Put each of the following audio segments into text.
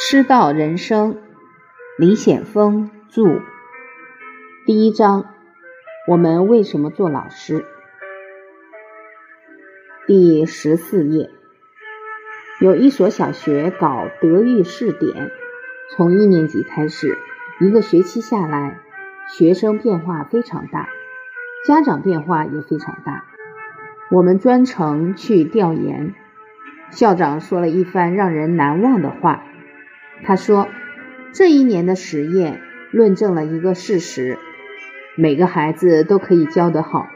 师道人生，李显峰著。第一章：我们为什么做老师？第十四页，有一所小学搞德育试点，从一年级开始，一个学期下来，学生变化非常大，家长变化也非常大。我们专程去调研，校长说了一番让人难忘的话。他说：“这一年的实验论证了一个事实：每个孩子都可以教得好，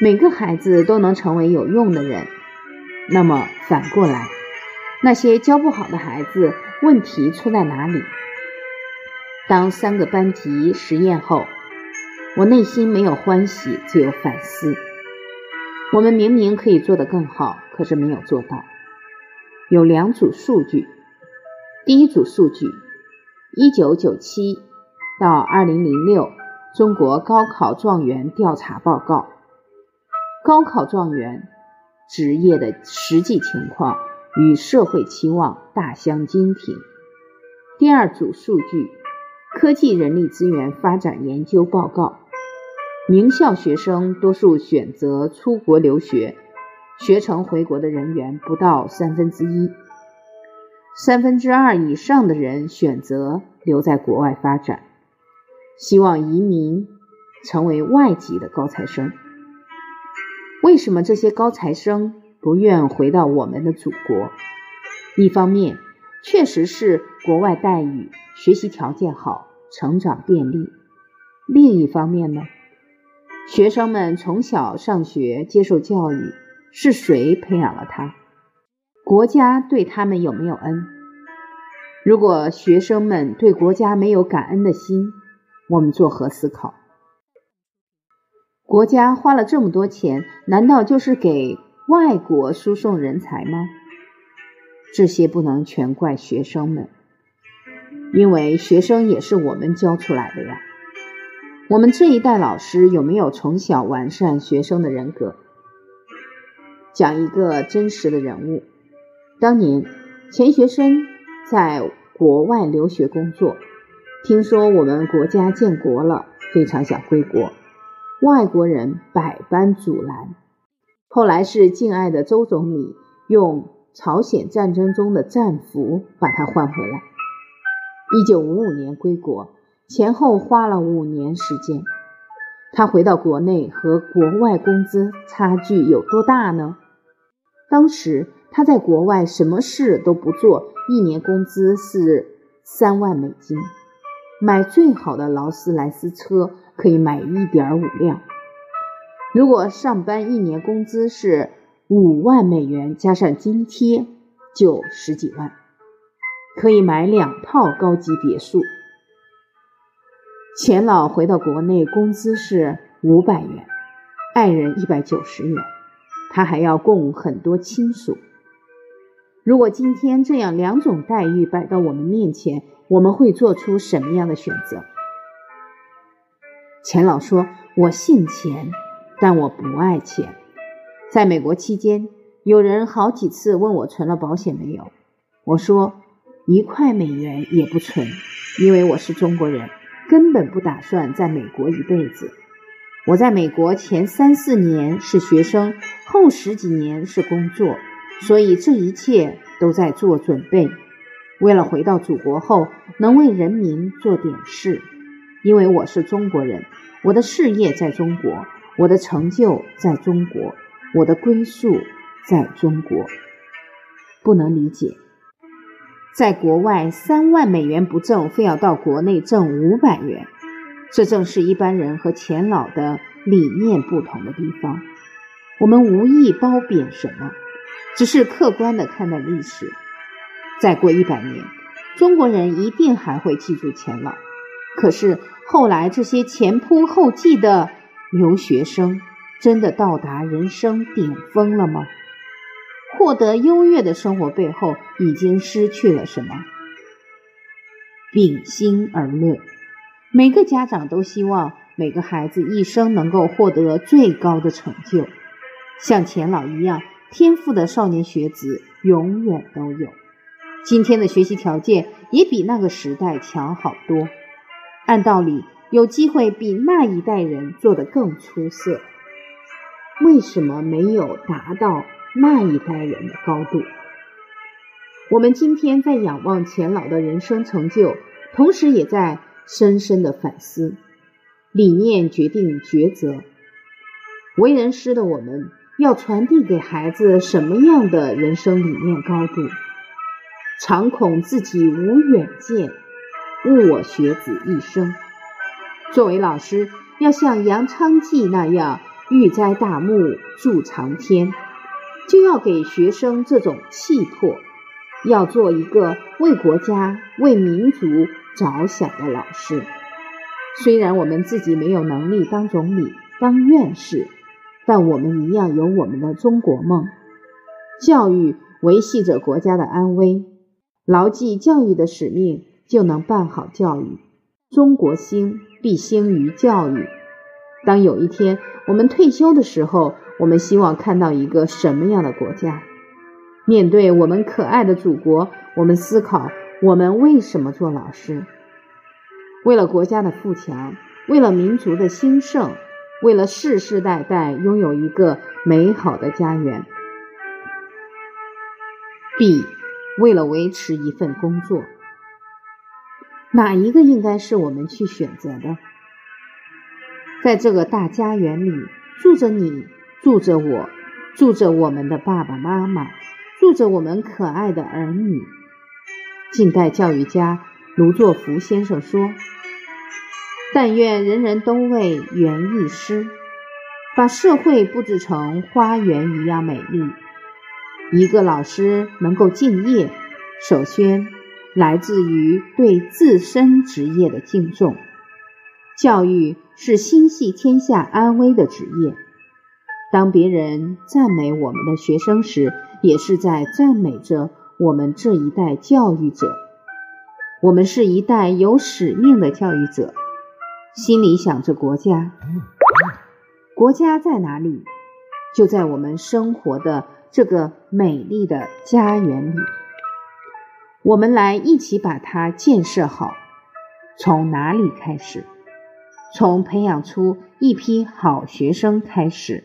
每个孩子都能成为有用的人。那么反过来，那些教不好的孩子，问题出在哪里？”当三个班级实验后，我内心没有欢喜，只有反思。我们明明可以做得更好，可是没有做到。有两组数据。第一组数据：一九九七到二零零六中国高考状元调查报告，高考状元职业的实际情况与社会期望大相径庭。第二组数据：科技人力资源发展研究报告，名校学生多数选择出国留学，学成回国的人员不到三分之一。三分之二以上的人选择留在国外发展，希望移民成为外籍的高材生。为什么这些高材生不愿回到我们的祖国？一方面，确实是国外待遇、学习条件好，成长便利；另一方面呢，学生们从小上学接受教育，是谁培养了他？国家对他们有没有恩？如果学生们对国家没有感恩的心，我们作何思考？国家花了这么多钱，难道就是给外国输送人才吗？这些不能全怪学生们，因为学生也是我们教出来的呀。我们这一代老师有没有从小完善学生的人格？讲一个真实的人物。当年钱学森在国外留学工作，听说我们国家建国了，非常想归国，外国人百般阻拦。后来是敬爱的周总理用朝鲜战争中的战俘把他换回来。一九五五年归国，前后花了五年时间。他回到国内和国外工资差距有多大呢？当时。他在国外什么事都不做，一年工资是三万美金，买最好的劳斯莱斯车可以买一点五辆。如果上班一年工资是五万美元，加上津贴就十几万，可以买两套高级别墅。钱老回到国内，工资是五百元，爱人一百九十元，他还要供很多亲属。如果今天这样两种待遇摆到我们面前，我们会做出什么样的选择？钱老说：“我信钱，但我不爱钱。”在美国期间，有人好几次问我存了保险没有，我说：“一块美元也不存，因为我是中国人，根本不打算在美国一辈子。我在美国前三四年是学生，后十几年是工作。”所以这一切都在做准备，为了回到祖国后能为人民做点事。因为我是中国人，我的事业在中国，我的成就在中国，我的归宿在中国。不能理解，在国外三万美元不挣，非要到国内挣五百元，这正是一般人和钱老的理念不同的地方。我们无意褒贬什么。只是客观的看待历史，再过一百年，中国人一定还会记住钱老。可是后来这些前仆后继的留学生，真的到达人生顶峰了吗？获得优越的生活背后，已经失去了什么？秉心而论，每个家长都希望每个孩子一生能够获得最高的成就，像钱老一样。天赋的少年学子永远都有，今天的学习条件也比那个时代强好多。按道理，有机会比那一代人做得更出色。为什么没有达到那一代人的高度？我们今天在仰望钱老的人生成就，同时也在深深的反思。理念决定抉择。为人师的我们，要传递给孩子什么样的人生理念高度？常恐自己无远见，误我学子一生。作为老师，要像杨昌济那样欲栽大木，筑长天，就要给学生这种气魄，要做一个为国家、为民族着想的老师。虽然我们自己没有能力当总理、当院士，但我们一样有我们的中国梦。教育维系着国家的安危，牢记教育的使命，就能办好教育。中国兴必兴于教育。当有一天我们退休的时候，我们希望看到一个什么样的国家？面对我们可爱的祖国，我们思考：我们为什么做老师？为了国家的富强，为了民族的兴盛，为了世世代代拥有一个美好的家园。B，为了维持一份工作，哪一个应该是我们去选择的？在这个大家园里，住着你，住着我，住着我们的爸爸妈妈，住着我们可爱的儿女。近代教育家卢作孚先生说。但愿人人都为园艺师，把社会布置成花园一样美丽。一个老师能够敬业，首先来自于对自身职业的敬重。教育是心系天下安危的职业。当别人赞美我们的学生时，也是在赞美着我们这一代教育者。我们是一代有使命的教育者。心里想着国家，国家在哪里？就在我们生活的这个美丽的家园里。我们来一起把它建设好。从哪里开始？从培养出一批好学生开始。